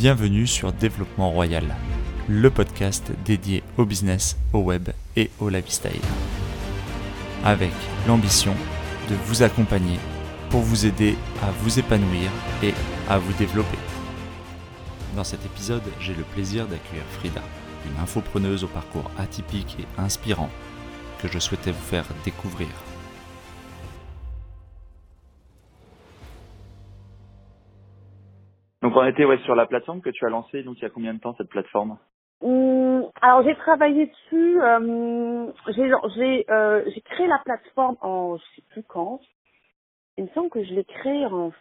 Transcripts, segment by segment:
Bienvenue sur Développement Royal, le podcast dédié au business, au web et au lifestyle. Avec l'ambition de vous accompagner pour vous aider à vous épanouir et à vous développer. Dans cet épisode, j'ai le plaisir d'accueillir Frida, une infopreneuse au parcours atypique et inspirant que je souhaitais vous faire découvrir. On était ouais, sur la plateforme que tu as lancée, donc il y a combien de temps cette plateforme? Hum, alors j'ai travaillé dessus, euh, j'ai j'ai euh, j'ai créé la plateforme en je sais plus quand. Il me semble que je l'ai créée en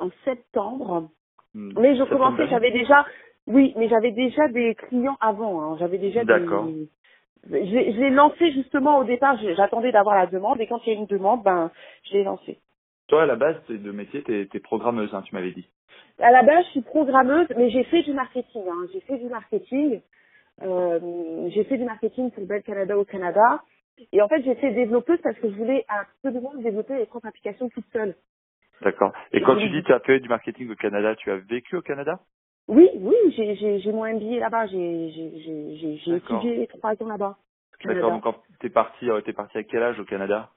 en septembre. Hmm, Mais je septembre commençais, dernier. j'avais déjà oui, mais j'avais déjà des clients avant. hein. J'avais déjà D'accord. des je l'ai je l'ai lancé justement au départ, j'attendais d'avoir la demande et quand il y a une demande, ben je l'ai lancé. Toi à la base de métier, t'es es programmeuse, hein, tu m'avais dit. À la base, je suis programmeuse, mais j'ai fait du marketing. hein. J'ai fait du marketing. Euh, j'ai fait du marketing pour Bell Canada au Canada. Et en fait, j'ai été développeuse parce que je voulais absolument développer mes propres applications toute seule. D'accord. Et quand tu dis tu as fait du marketing au Canada, tu as vécu au Canada? Oui, oui, j'ai, mon MBA là-bas. J'ai, étudié trois ans là-bas. D'accord. Donc quand t'es parti, euh, t'es parti à quel âge au Canada?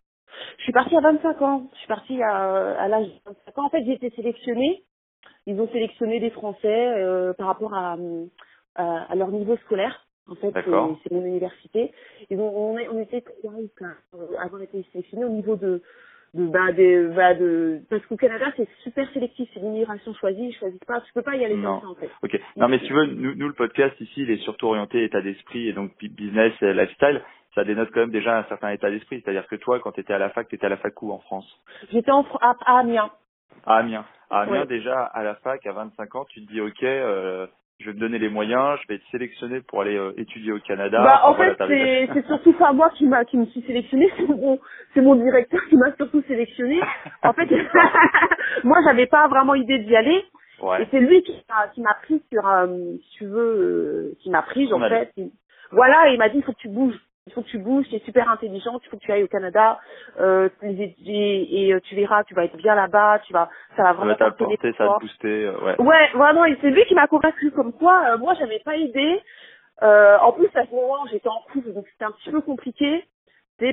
Je suis partie à 25 ans. Je suis partie à, à l'âge de 25 ans. En fait, j'ai été sélectionnée. Ils ont sélectionné des Français euh, par rapport à, à, à leur niveau scolaire. En fait, c'est mon université. Ils ont, on, on était trois ou quatre euh, avoir été sélectionnés au niveau de de bah bah, de parce qu'au Canada c'est super sélectif, c'est l'immigration choisie, ils choisissent pas, tu peux pas y aller Non. comme ça en fait. Ok. Non mais si tu veux, nous, nous, le podcast ici, il est surtout orienté état d'esprit et donc bu- business et lifestyle. Ça dénote quand même déjà un certain état d'esprit. C'est-à-dire que toi, quand tu étais à la fac, tu étais à la fac où en France? J'étais en à, à Amiens. À Amiens. À Amiens, déjà, à la fac, à 25 ans, tu te dis, OK, euh, je vais me donner les moyens, je vais être sélectionné pour aller euh, étudier au Canada. Bah, en fait, c'est surtout pas moi qui m'a qui me suis sélectionnée, c'est mon c'est mon directeur qui m'a surtout sélectionnée. En fait, moi, j'avais pas vraiment idée d'y aller, et Ouais. c'est lui qui m'a qui m'a pris sur, euh, si tu veux, euh, qui m'a pris en fait. Il- Voilà, et il m'a dit il faut que tu bouges, il faut que tu bouges, tu es super intelligent, il faut que tu ailles au Canada, euh, et, et, euh, tu verras, tu vas être bien là-bas, tu vas, ça va Ça vraiment va t'apporter, ça va te booster. euh, ouais. Ouais, vraiment, et c'est lui qui m'a convaincu comme quoi, euh, moi j'avais pas idée. Euh, en plus à ce moment j'étais en couple, donc c'était un petit peu compliqué,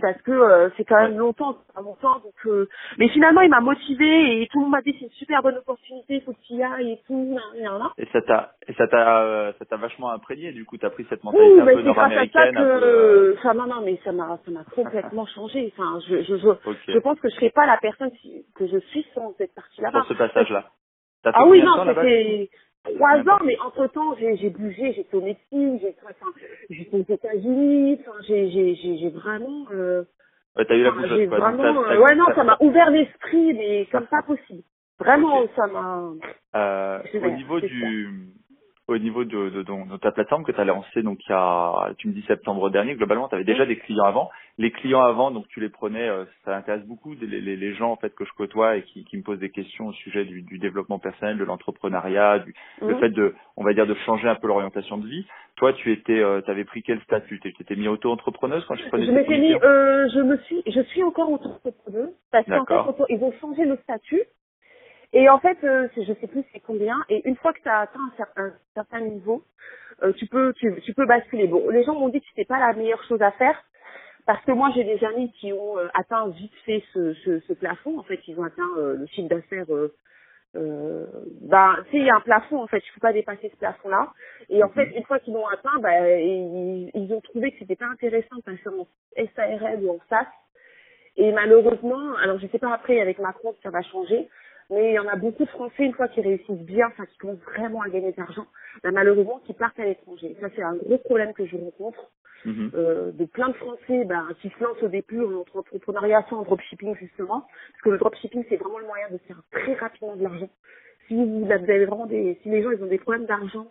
parce que euh, c'est quand même longtemps, longtemps, donc euh, mais finalement il m'a motivé et tout le monde m'a dit c'est une super bonne opportunité, il faut que tu y ailles et tout, nan. Et ça t'a, et ça t'a, euh, ça t'a vachement imprégné. Du coup, t'as pris cette mentalité Ouh, un mais peu ça nord-américaine, un peu. euh, enfin non non mais ça m'a ça m'a complètement changé. Enfin je je je, je pense que je serais pas la personne que je suis sans cette partie là-bas. Sur ce passage-là. Ah oui, non, c'était trois ans, mais entre temps, j'ai bougé, j'ai fait au Mexique, j'étais aux États-Unis, enfin, j'ai vraiment, euh, Ouais, t'as eu la bougeotte, quoi. Vraiment, euh, ouais non, ça m'a ouvert l'esprit, mais comme pas possible. Vraiment, ça m'a. Euh, au niveau du, au niveau de, de, de- de ta plateforme que tu as lancée donc il y a, tu me dis septembre dernier, globalement tu avais déjà des clients avant. Les clients avant, donc tu les prenais, euh, ça intéresse beaucoup des- les, les, les gens en fait que je côtoie et qui, qui me posent des questions au sujet du, du développement personnel, de l'entrepreneuriat, du le fait de, on va dire, de changer un peu l'orientation de vie. Toi, tu étais, tu avais pris quel statut? Tu t'étais mis auto-entrepreneuse quand tu prenais Je m'étais mis, euh, je me suis, je suis encore auto-entrepreneuse parce qu'en fait, ils ont changé le statut. Et en fait, euh, je sais plus c'est combien. Et une fois que tu as atteint un certain, un certain niveau, euh, tu peux, tu, tu peux basculer. Bon, les gens m'ont dit que c'était pas la meilleure chose à faire parce que moi j'ai des amis qui ont euh, atteint vite fait ce, ce, ce plafond. En fait, ils ont atteint euh, le chiffre d'affaires. Euh, ben, tu sais, il y a un plafond en fait. Je peux pas dépasser ce plafond-là. Et en Mhm. fait, une fois qu'ils l'ont atteint, ben, ils, ils ont trouvé que c'était pas intéressant de passer en SARL ou en SAS. Et malheureusement, alors je sais pas après avec Macron si ça va changer, mais il y en a beaucoup de Français une fois qu'ils réussissent bien, enfin qui commencent vraiment à gagner de l'argent, ben, malheureusement qui partent à l'étranger. Ça c'est un gros problème que je rencontre Mhm. euh, de plein de Français ben, qui se lancent au début en entre- entrepreneuriat sans dropshipping justement, parce que le dropshipping c'est vraiment le moyen de faire très rapidement de l'argent. Si vous, vous avez vraiment des, si les gens ils ont des problèmes d'argent,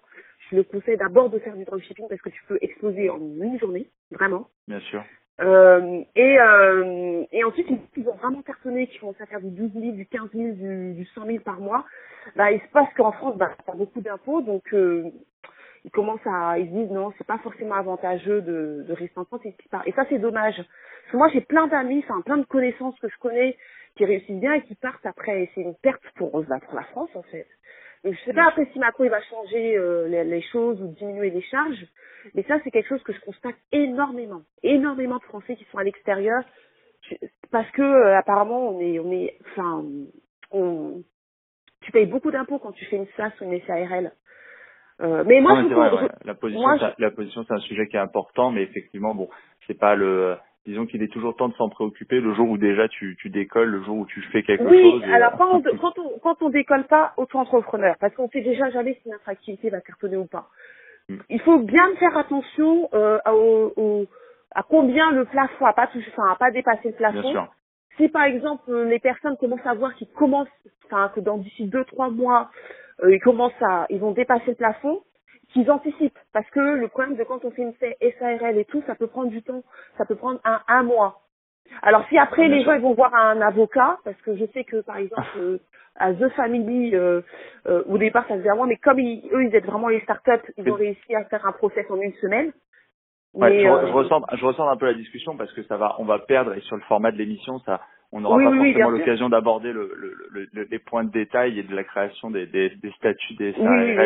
je le conseille d'abord de faire du dropshipping parce que tu peux exploser en une journée, vraiment. Bien sûr. Euh, et, euh, et ensuite, ils ont vraiment cartonné, qui commencent à faire du 12 000, du 15 000, du, du 100 000 par mois. Bah, il se passe qu'en France, bah, t'as beaucoup d'impôts, donc euh, ils commencent à, ils se disent non, c'est pas forcément avantageux de, de rester en France et partent. Et ça, c'est dommage. Parce que moi, j'ai plein d'amis, enfin plein de connaissances que je connais qui réussissent bien et qui partent après. C'est une perte pour, bah, pour la France, en fait. Donc, je sais pas après si Macron il va changer euh, les, les choses ou diminuer les charges, mais ça c'est quelque chose que je constate énormément, énormément de Français qui sont à l'extérieur, parce que euh, apparemment on est, on est, enfin, on, tu payes beaucoup d'impôts quand tu fais une SAS ou une SARL. Euh, mais moi, Non, mais je, c'est vrai, je- ouais. La position, moi, la position, c'est un sujet qui est important, mais effectivement, bon, c'est pas le. Disons qu'il est toujours temps de s'en préoccuper le jour où déjà tu, tu décolles, le jour où tu fais quelque Oui, chose. et, alors euh, quand on, quand on quand on décolle pas auto-entrepreneur, parce qu'on sait déjà jamais si notre activité va cartonner ou pas. Mm. Il faut bien faire attention euh, au- à combien le plafond a pas touché, enfin a pas dépassé le bien plafond. sûr. Si par exemple euh, les personnes commencent à voir qu'ils commencent, enfin que dans d'ici deux trois mois, euh, ils commencent à, ils vont dépasser le plafond, qu'ils anticipent, parce que le problème de quand on fait une SARL et tout, ça peut prendre du temps, ça peut prendre un un mois. Alors si après les gens ils vont voir un avocat, parce que je sais que par exemple euh, à The Family, euh, euh, au départ ça faisait à moi, mais comme ils- eux ils aident vraiment les startups, ils ont réussi à faire un process en une semaine. Ouais, Mais, je, euh, je ressens, je ressens un peu la discussion parce que ça va, on va perdre et sur le format de l'émission, ça, on n'aura Oui, pas oui, forcément l'occasion d'aborder le, le, le- le- les points de détail et de la création des, des, des statuts des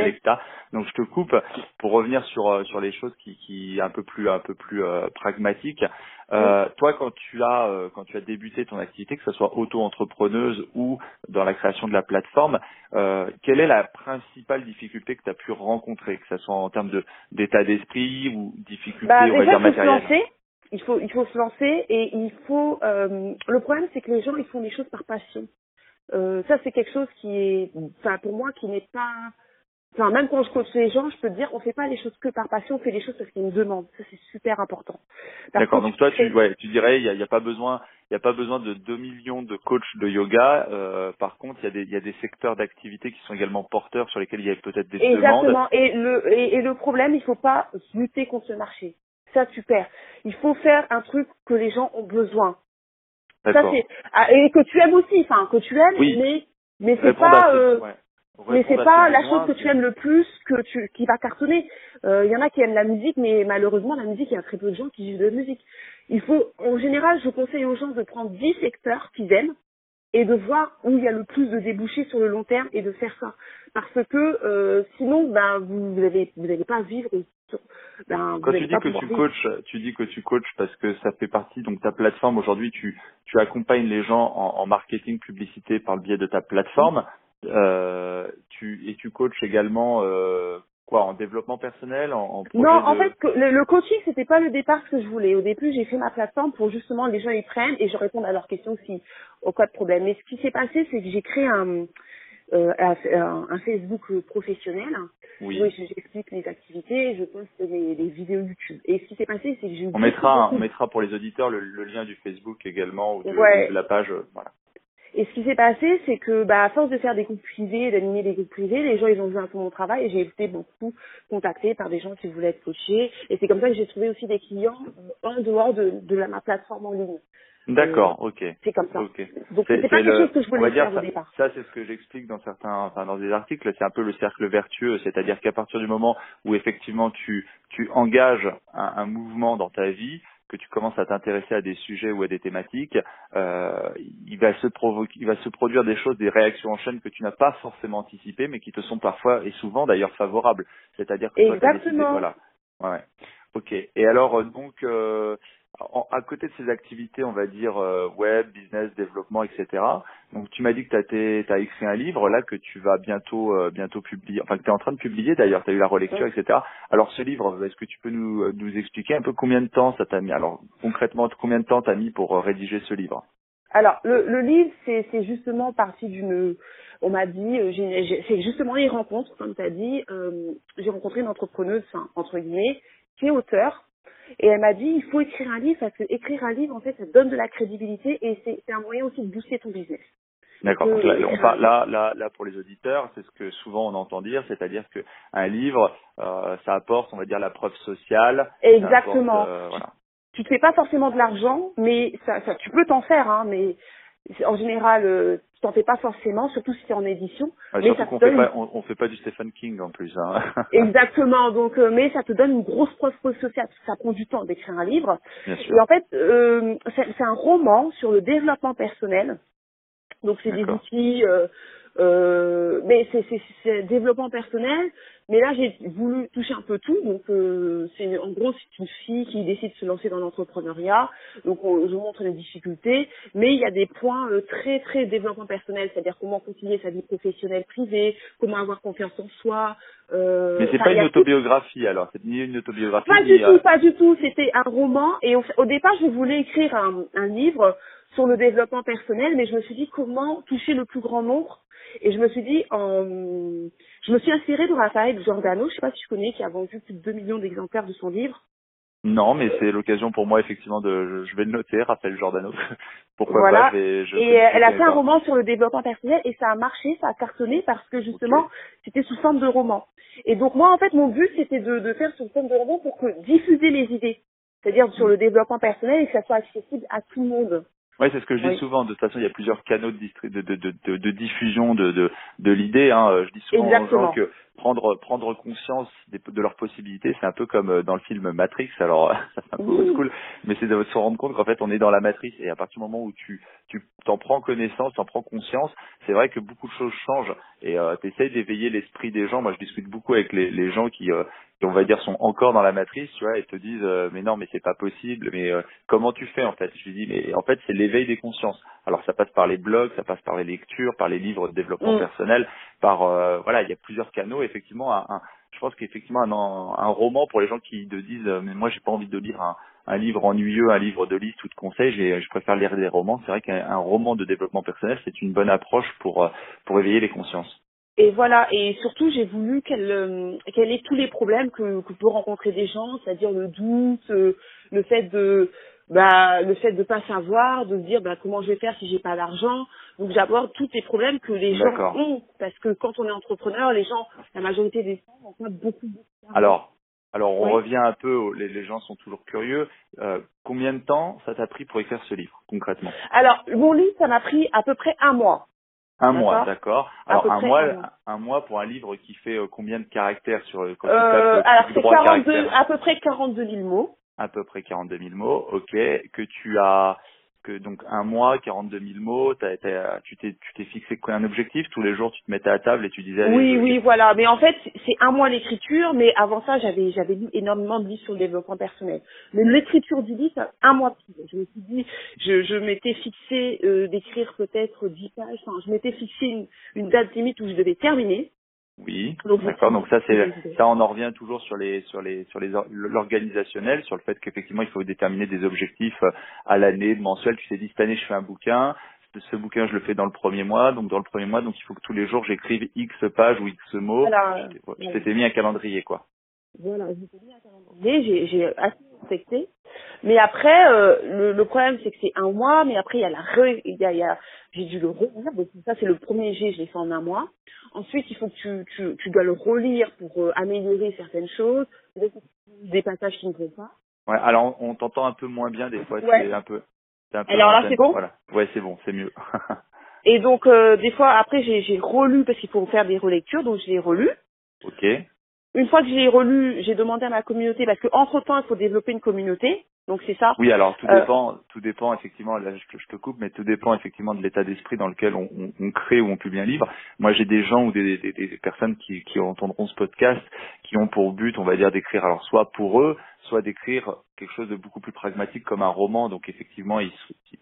etc. Donc je te coupe pour revenir sur euh, sur les choses qui, qui un peu plus un peu plus euh, pragmatiques. Euh, Toi, quand tu as euh, quand tu as débuté ton activité, que ce soit auto-entrepreneuse ou dans la création de la plateforme, euh, quelle est la principale difficulté que tu as pu rencontrer, que ce soit en termes de d'état d'esprit ou difficulté, Bah, on va dire matérielle? Il faut, il faut se lancer et il faut. euh, le problème, c'est que les gens, ils font des choses par passion. Euh, ça, c'est quelque chose qui est, enfin, pour moi, qui n'est pas. Enfin, même quand je coach les gens, je peux te dire, on fait pas les choses que par passion, on fait les choses parce qu'il y a une demande. Ça, c'est super important. D'accord. Donc toi, tu, fais- ouais, tu dirais, il y a, y a pas besoin, il y a pas besoin de 2 millions de coachs de yoga. Euh, par contre, il y a des, il y a des secteurs d'activité qui sont également porteurs sur lesquels il y a peut-être des demandes. Exactement. Et le, et, et le problème, il faut pas lutter contre le marché. Ça, tu perds. Il faut faire un truc que les gens ont besoin. Ça, c'est, ah, et que tu aimes aussi, enfin, que tu aimes, Oui. mais, mais c'est pas, euh, ouais. mais c'est pas la chose que tu aimes le plus que tu, qui va cartonner. Euh, Il y en a qui aiment la musique, mais malheureusement, la musique, il y a très peu de gens qui vivent de la musique. Il faut, en général, je conseille aux gens de prendre 10 secteurs qu'ils aiment et de voir où il y a le plus de débouchés sur le long terme et de faire ça. Parce que euh, sinon, ben, vous n'allez vous allez pas vivre. Ben, Quand tu dis que tu coaches, tu dis que tu coaches parce que ça fait partie donc ta plateforme aujourd'hui. Tu tu accompagnes les gens en, en marketing publicité par le biais de ta plateforme. Euh, tu et tu coaches également euh, quoi en développement personnel, en, en projet Non, en fait, le, le coaching, c'était pas le départ ce que je voulais. Au début, j'ai fait ma plateforme pour justement les gens ils prennent et je réponds à leurs questions si au cas de problème. Mais ce qui s'est passé, c'est que j'ai créé un, euh, un, un- un Facebook professionnel oui. où j'explique les activités, je poste les, les vidéos YouTube. Et ce qui s'est passé, c'est que j'ai On mettra, beaucoup- on mettra pour les auditeurs le, le lien du Facebook également ou de, Ouais. de la page. euh, Voilà. Et ce qui s'est passé, c'est que, bah, à force de faire des groupes privés, d'animer des groupes privés, les gens, ils ont vu un peu mon travail et j'ai été beaucoup contactée par des gens qui voulaient être coachés. Et c'est comme ça que j'ai trouvé aussi des clients euh, en dehors de, de la, ma plateforme en ligne. D'accord, ok. C'est comme ça. Ok. Donc, C'est- pas quelque chose que je voulais dire faire ça, au départ. ça c'est ce que j'explique dans certains, enfin dans des articles, c'est un peu le cercle vertueux, c'est-à-dire qu'à partir du moment où effectivement tu tu engages un, un mouvement dans ta vie, que tu commences à t'intéresser à des sujets ou à des thématiques, euh, il va se provoquer, il va se produire des choses, des réactions en chaîne que tu n'as pas forcément anticipées, mais qui te sont parfois et souvent d'ailleurs favorables. C'est-à-dire que toi, t'as décidé- Exactement. voilà. Ouais. Ok. Et alors euh, donc euh, en- à côté de ces activités, on va dire euh, web, business, développement, etc. Donc tu m'as dit que tu as écrit un livre là que tu vas bientôt euh, bientôt publier, enfin que tu es en train de publier d'ailleurs, tu as eu la relecture, etc. Alors ce livre, est-ce que tu peux nous, euh, nous expliquer un peu combien de temps ça t'a mis Alors concrètement, combien de temps t'as mis pour euh, rédiger ce livre? Alors, le, le livre, c'est justement parti d'une... On m'a dit, euh, c'est justement les rencontres, comme tu as dit. euh, j'ai rencontré une entrepreneuse, enfin, entre guillemets, qui est auteur. Et elle m'a dit, il faut écrire un livre, parce que écrire un livre, en fait, ça donne de la crédibilité et c'est un moyen aussi de booster ton business. D'accord. Euh, Donc là, on écrire parle- là, là, là, pour les auditeurs, c'est ce que souvent on entend dire, c'est-à-dire que un livre, euh, ça apporte, on va dire, la preuve sociale. Exactement. apporte, euh, voilà. tu te fais pas forcément de l'argent, mais ça, ça, tu peux t'en faire, hein, mais en général, euh, tu t'en fais pas forcément, surtout si c'est en édition. Mais ça te fait donne pas, on, on fait pas du Stephen King en plus. Hein. exactement. Donc, euh, mais ça te donne une grosse preuve sociale. parce que Ça prend du temps d'écrire un livre. Bien sûr. Et en fait, euh, c'est un roman sur le développement personnel Donc c'est des outils, euh, euh, mais c'est développement personnel. Mais là j'ai voulu toucher un peu tout. Donc euh, c'est en gros c'est une fille qui décide de se lancer dans l'entrepreneuriat. Donc on- je montre les difficultés, mais il y a des points euh, très très développement personnel, c'est-à-dire comment concilier sa vie professionnelle privée, comment avoir confiance en soi. Euh, Mais c'est pas une tout- autobiographie alors, c'est ni une autobiographie pas ni du euh, tout, pas du tout. C'était un roman et au, au départ, je voulais écrire un, un livre sur le développement personnel, mais je me suis dit comment toucher le plus grand nombre. Et je me suis dit, en... je me suis inspirée de Raphaël Giordano, je sais pas si tu connais, qui a vendu plus de 2 millions d'exemplaires de son livre. Non, mais c'est l'occasion pour moi effectivement de je, vais le noter, Raphaël Giordano. Pourquoi Voilà. pas vais, je Et euh, elle a fait un roman sur le développement personnel et ça a marché, ça a cartonné parce que justement, c'était sous forme de roman. Et donc moi, en fait, mon but, c'était de, de faire sous forme de roman pour que diffuser les idées. C'est-à-dire sur le développement personnel et que ça soit accessible à tout le monde. Ouais, c'est ce que je dis Oui. souvent. De toute façon, il y a plusieurs canaux de, distri- de, de, de, de, de diffusion de, de, de l'idée. Hein. Je dis souvent Exactement. aux gens que prendre prendre conscience des- de leurs possibilités, c'est un peu comme euh, dans le film Matrix. Alors ça c'est un peu Oui. school, mais c'est de se rendre compte qu'en fait on est dans la matrice et à partir du moment où tu tu t'en prends connaissance, t'en prends conscience, c'est vrai que beaucoup de choses changent et euh, t'essayes d'éveiller l'esprit des gens. Moi, je discute beaucoup avec les, les gens qui euh, qui on va dire sont encore dans la matrice, tu vois, et te disent euh, mais non mais c'est pas possible, mais euh, comment tu fais en fait? Je lui dis mais en fait c'est l'éveil des consciences. Alors ça passe par les blogs, ça passe par les lectures, par les livres de développement Mm. personnel, par euh, voilà il y a plusieurs canaux. Effectivement, un, un- je pense qu'effectivement un, un roman pour les gens qui te disent euh, mais moi j'ai pas envie de lire un, un livre ennuyeux, un livre de liste ou de conseils, j'ai- je préfère lire des romans. C'est vrai qu'un un roman de développement personnel c'est une bonne approche pour euh, pour éveiller les consciences. Et voilà, et surtout j'ai voulu qu'elle euh, qu'elle ait tous les problèmes que, que peut rencontrer des gens, c'est-à-dire le doute, euh, le fait de bah le fait de pas savoir, de se dire bah comment je vais faire si j'ai pas d'argent. Donc j'aborde tous les problèmes que les gens D'accord. ont parce que quand on est entrepreneur, les gens, la majorité des gens n'ont pas beaucoup d'argent. Alors alors on revient un peu, les, les gens sont toujours curieux. Euh, combien de temps ça t'a pris pour écrire ce livre concrètement? Alors mon livre, ça m'a pris à peu près un mois. Un mois, d'accord. Alors un mois, un mois. pour un livre qui fait euh, combien de caractères sur euh, quand Euh, euh, alors c'est droit 42, caractères à peu près 42 000 mots. à peu près 42 000 mots, ok, que tu as que donc un mois, 42 000 mots, t'as, t'as- tu t'es tu t'es fixé quoi un objectif tous les jours, tu te mettais à table et tu disais Oui, oui, voilà. Mais en fait, c'est un mois l'écriture, mais avant ça, j'avais j'avais lu énormément de livres sur le développement personnel. Mais l'écriture du livre, c'est un mois plus. Je me suis dit, je, je m'étais fixé euh, d'écrire peut-être 10 pages. Enfin, je m'étais fixé une, une date limite où je devais terminer. Oui, je d'accord. Donc ça c'est je ça on en revient toujours sur les sur les sur les or- l'organisationnel, sur le fait qu'effectivement il faut déterminer des objectifs euh, à l'année, mensuel. Tu t'es dit cette année je fais un bouquin, ce- bouquin je le fais dans le premier mois, donc dans le premier mois donc il faut que tous les jours j'écrive X pages ou X mots. Voilà. Je je t'étais mis un calendrier quoi. Voilà, j'ai mis un calendrier, j'ai assez respecté. Mais après, euh, le, le problème c'est que c'est un mois, mais après il y a la re, il y a, y a- j'ai dû le relire, donc ça c'est le premier G, je l'ai fait en un mois. Ensuite, il faut que tu, tu, tu dois le relire pour euh, améliorer certaines choses, des passages qui ne vont pas. Ouais, alors on, t'entend un peu moins bien des fois, Ouais. c'est un peu. un peu Alors là, c'est bon? Voilà. Ouais, c'est bon, c'est mieux. Et donc euh, des fois après j'ai j'ai relu parce qu'il faut faire des relectures, donc je l'ai relu. ok. Une fois que je l'ai relu, j'ai demandé à ma communauté parce que entre temps il faut développer une communauté, donc c'est ça. Oui, alors tout Euh, dépend, tout dépend effectivement. Là, je, te- je te coupe, mais tout dépend effectivement de l'état d'esprit dans lequel on, on- on crée ou on publie un livre. Moi, j'ai des gens ou des, des- des personnes qui, qui entendront ce podcast qui ont pour but, on va dire, d'écrire alors soit pour eux, soit d'écrire quelque chose de beaucoup plus pragmatique comme un roman. Donc effectivement, ils,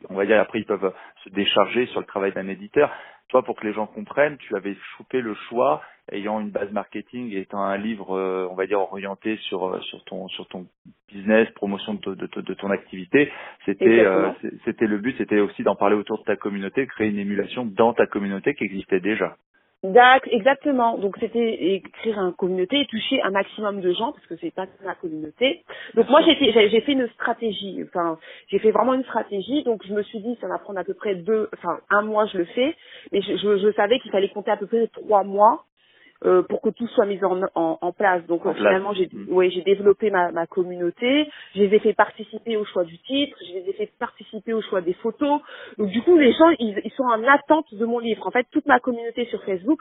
on va dire après ils peuvent se décharger sur le travail d'un éditeur. Toi, pour que les gens comprennent, tu avais chopé le choix ayant une base marketing et étant un livre, euh, on va dire orienté sur euh, sur ton sur ton business, promotion de, to- de, to- de ton activité. C'était euh, c'était le but, c'était aussi d'en parler autour de ta communauté, de créer une émulation dans ta communauté qui existait déjà. D'ac- exactement. Donc c'était écrire un communauté et toucher un maximum de gens parce que c'est pas ma communauté. Donc moi j'ai j'ai fait une stratégie. Enfin j'ai fait vraiment une stratégie. Donc je me suis dit ça va prendre à peu près deux, enfin un mois je le fais, mais je savais qu'il fallait compter à peu près trois mois euh, pour que tout soit mis en, en, en place. Donc En euh, finalement j'ai Mm. ouais, j'ai développé ma, ma communauté, je les ai fait participer au choix du titre, je les ai fait participer au choix des photos. Donc du coup les gens ils, ils sont en attente de mon livre. En fait toute ma communauté sur Facebook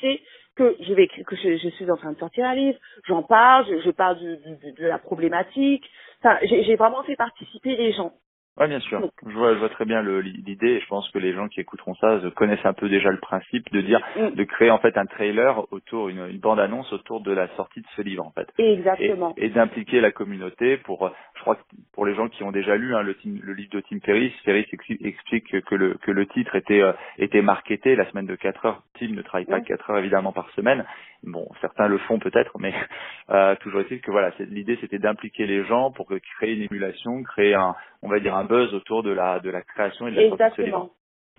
c'est que je vais que je, je suis en train de sortir un livre, j'en parle, je, je parle du- du- de la problématique. Enfin j'ai vraiment fait participer les gens. Oui, bien sûr. Je vois, je vois très bien l'idée et je pense que les gens qui écouteront ça connaissent un peu déjà le principe de dire, Mm. de créer en fait un trailer autour, une, une bande-annonce autour de la sortie de ce livre en fait. Exactement. Et, et d'impliquer la communauté pour, je crois que pour les gens qui ont déjà lu hein, le, le livre de Tim Ferriss, Ferriss ex- explique que le, que le titre était, euh, était marketé la semaine de 4 heures. Tim ne travaille pas Mm. 4 heures évidemment par semaine. Bon, certains le font peut-être, mais euh, toujours est-il que voilà, c'est- l'idée c'était d'impliquer les gens pour créer une émulation, créer un, on va dire un buzz autour de la de la création et de la sortie de ce livre. Exactement.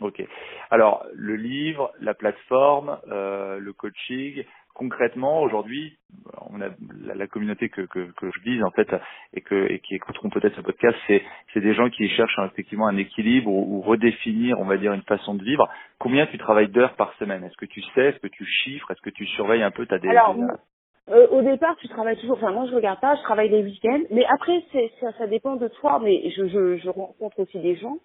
Ok. Alors le livre, la plateforme, euh, le coaching. Concrètement, aujourd'hui, on a la, la communauté que, que, que je vise en fait et que et qui écouteront peut-être ce podcast, c'est c'est des gens qui cherchent hein, effectivement un équilibre ou, ou redéfinir, on va dire, une façon de vivre. Combien tu travailles d'heures par semaine? Est-ce que tu sais Est-ce que tu chiffres? Est-ce que tu surveilles un peu ta des, Alors, des- Euh, au départ, tu travailles toujours. Enfin, moi, je regarde pas. Je travaille les week-ends. Mais après, c'est ça, ça dépend de toi. Mais je, je, je rencontre aussi des gens.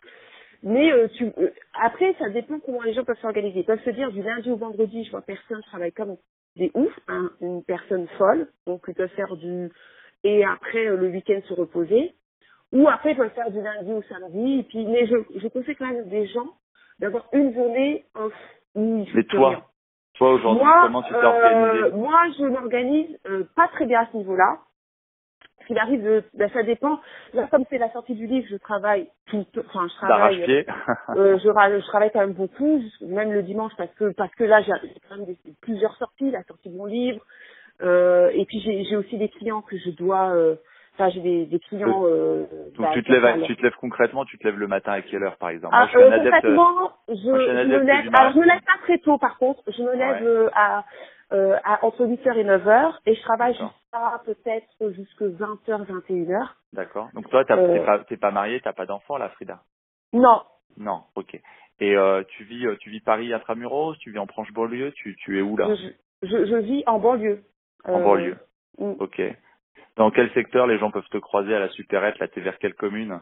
Mais euh, tu, euh, après, ça dépend comment les gens peuvent s'organiser. Ils peuvent se dire du lundi au vendredi, je vois personne, je travaille comme des oufs, hein, une personne folle. Donc, ils peuvent faire du et après euh, le week-end se reposer. Ou après, ils peuvent faire du lundi au samedi. Et puis, mais je, je conseille quand même des gens d'avoir une journée off où ils Mais toi, rien. toi aujourd'hui, comment tu t'es euh, organisé moi, je m'organise euh, pas très bien à ce niveau-là. Ce qu'il arrive, de, ben, ça dépend. Là, comme c'est la sortie du livre, je travaille tout, enfin, je travaille, D'arrache-pied euh, je, je travaille quand même beaucoup, même le dimanche, parce que parce que là, j'ai quand même des- plusieurs sorties, la sortie de mon livre, euh, et puis j'ai aussi des clients que je dois, euh, enfin, j'ai des, des clients. Euh, Donc bah, tu te lèves, à- tu te lèves concrètement, tu te lèves le matin à quelle heure par exemple? Ah, Moi, je suis euh, adepte. concrètement, je, moi, je suis un je me lève. Alors, je me lève pas très tôt, par contre. Je me lève Ouais. euh, à, euh, à entre 8h et 9h et je travaille jusqu'à peut-être jusque 20h, 21h. D'accord. Donc toi, t'as- Euh. t'es pas, t'es pas marié, t'as pas d'enfant là, Frida? Non, Non. Ok. Et euh, tu vis, euh, tu vis Paris intramuros, tu vis en proche banlieue, tu, tu es où là? Je, je, je vis en banlieue. En Euh, banlieue. mm. Ok. Dans quel secteur les gens peuvent te croiser à la supérette Là, t'es vers quelle commune?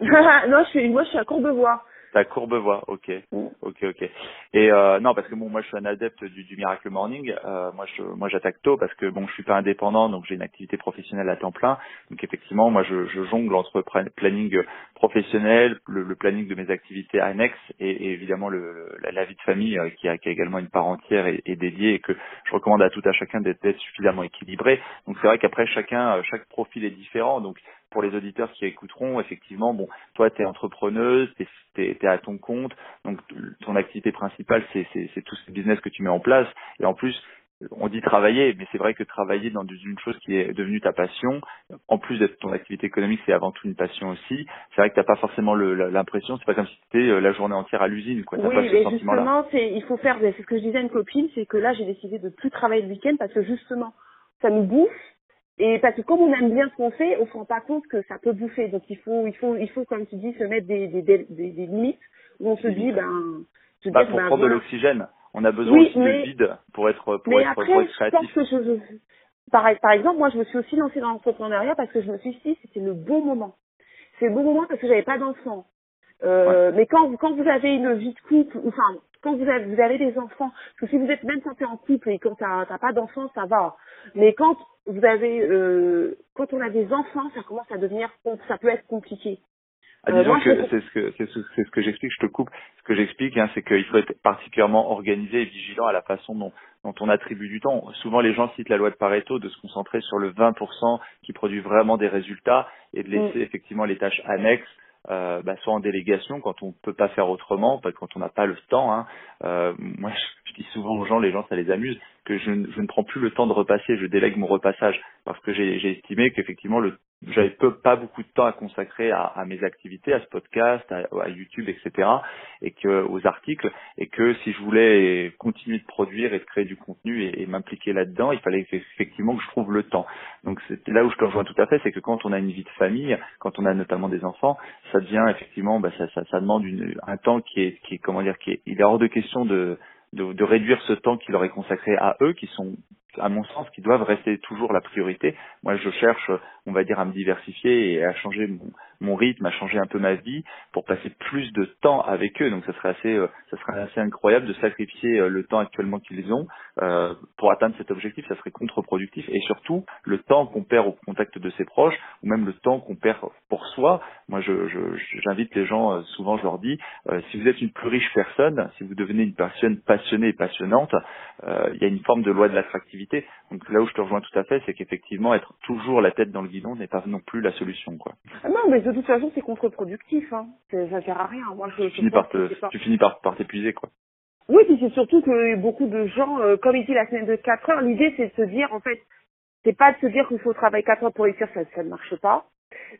Non, je suis, moi, je suis à Courbevoie. T'as Courbevoie. Ok. Mm. Ok, ok. Et euh, non, parce que bon, moi, je suis un adepte du, du miracle morning. Euh, moi, je, moi, j'attaque tôt parce que bon, je suis pas indépendant, donc j'ai une activité professionnelle à temps plein. Donc effectivement, moi, je, je jongle entre planning professionnel, le, le planning de mes activités annexes et, et évidemment le, la, la vie de famille euh, qui, a, qui a également une part entière et, et dédiée et que je recommande à tout à chacun d'être d'être suffisamment équilibré. Donc c'est vrai qu'après chacun, euh, chaque profil est différent. Donc pour les auditeurs qui écouteront, effectivement, bon, toi, tu es entrepreneuse, tu es, à ton compte, donc ton activité principale, c'est c'est- c'est tout ce business que tu mets en place. Et en plus, on dit travailler, mais c'est vrai que travailler dans une chose qui est devenue ta passion, en plus d'être ton activité économique, c'est avant tout une passion aussi. C'est vrai que t'as pas forcément l'impression, c'est pas comme si tu étais la journée entière à l'usine, quoi. Oui, pas ce mais sentiment-là. justement, c'est, il faut faire, c'est ce que je disais à une copine, c'est que là, j'ai décidé de plus travailler le week-end parce que justement, ça nous bouffe. Et parce que comme on aime bien ce qu'on fait, on se rend pas compte que ça peut bouffer. Donc il faut, il faut, il faut, comme tu dis, se mettre des, des, des, limites où on se dit, ben, se Bah, dire, pour ben, prendre de l'oxygène, on a besoin Oui, aussi mais- de vide pour être pour Mais être, après, pour être je pense créatif. que je, je- par, par exemple, moi, je me suis aussi lancée dans l'entrepreneuriat parce que je me suis dit, c'était le bon moment. C'est le bon moment parce que j'avais pas d'enfants. Euh, Mais quand, vous- quand vous avez une vie de couple, ou, enfin, quand vous avez, vous avez des enfants, parce que si vous êtes même santé en couple et quand t'as t'as pas d'enfants, ça va. Mais quand vous avez, euh, quand on a des enfants, ça commence à devenir, ça peut être compliqué. Ah, Euh, disons moi, que c'est ce que c'est ce, c'est ce que j'explique, je te coupe. Ce que j'explique, hein, c'est qu'il faut être particulièrement organisé et vigilant à la façon dont, dont on attribue du temps. Souvent, les gens citent la loi de Pareto de se concentrer sur le 20% qui produit vraiment des résultats et de laisser effectivement les tâches annexes. Euh, bah, soit en délégation quand on peut pas faire autrement, quand on n'a pas le temps. Hein. Euh, moi, je, dis souvent aux gens, les gens ça les amuse, que je, je ne prends plus le temps de repasser, je délègue mon repassage parce que j'ai estimé qu'effectivement le j'avais peu, pas beaucoup de temps à consacrer à, mes activités, à ce podcast, à, YouTube, etc. et que aux articles, et que si je voulais continuer de produire et de créer du contenu et, et m'impliquer là-dedans, il fallait effectivement que je trouve le temps. Donc c'est là où je te rejoins tout à fait, c'est que quand on a une vie de famille, quand on a notamment des enfants, ça devient effectivement, bah, ça, ça, ça demande une, un temps qui est, qui est, comment dire, qui est, il est hors de question de, de, de réduire ce temps qui leur est consacré à eux, qui sont, à mon sens, qui doivent rester toujours la priorité. Moi, je cherche, on va dire, à me diversifier et à changer mon, rythme, à changer un peu ma vie pour passer plus de temps avec eux. Donc ça serait assez, euh, ça serait assez incroyable de sacrifier euh, le temps actuellement qu'ils ont euh, pour atteindre cet objectif. Ça serait contre-productif et surtout le temps qu'on perd au contact de ses proches ou même le temps qu'on perd pour soi. Moi, j'invite les gens. souvent, je leur dis si vous êtes une plus riche personne, si vous devenez une personne passionnée et passionnante, il y a une forme de loi de l'attractivité. Donc là où je te rejoins tout à fait, c'est qu'effectivement être toujours la tête dans le guidon n'est pas non plus la solution, quoi. Ah non, mais de toute façon, c'est contre-productif. Hein. Ça sert à rien. Moi, je, tu, finis par tu finis par, par t'épuiser, quoi. Oui, puis c'est surtout que beaucoup de gens, euh, comme ici la semaine de 4 heures, l'idée c'est de se dire, en fait, c'est pas de se dire qu'il faut travailler 4 heures pour réussir, ça, ça ne marche pas.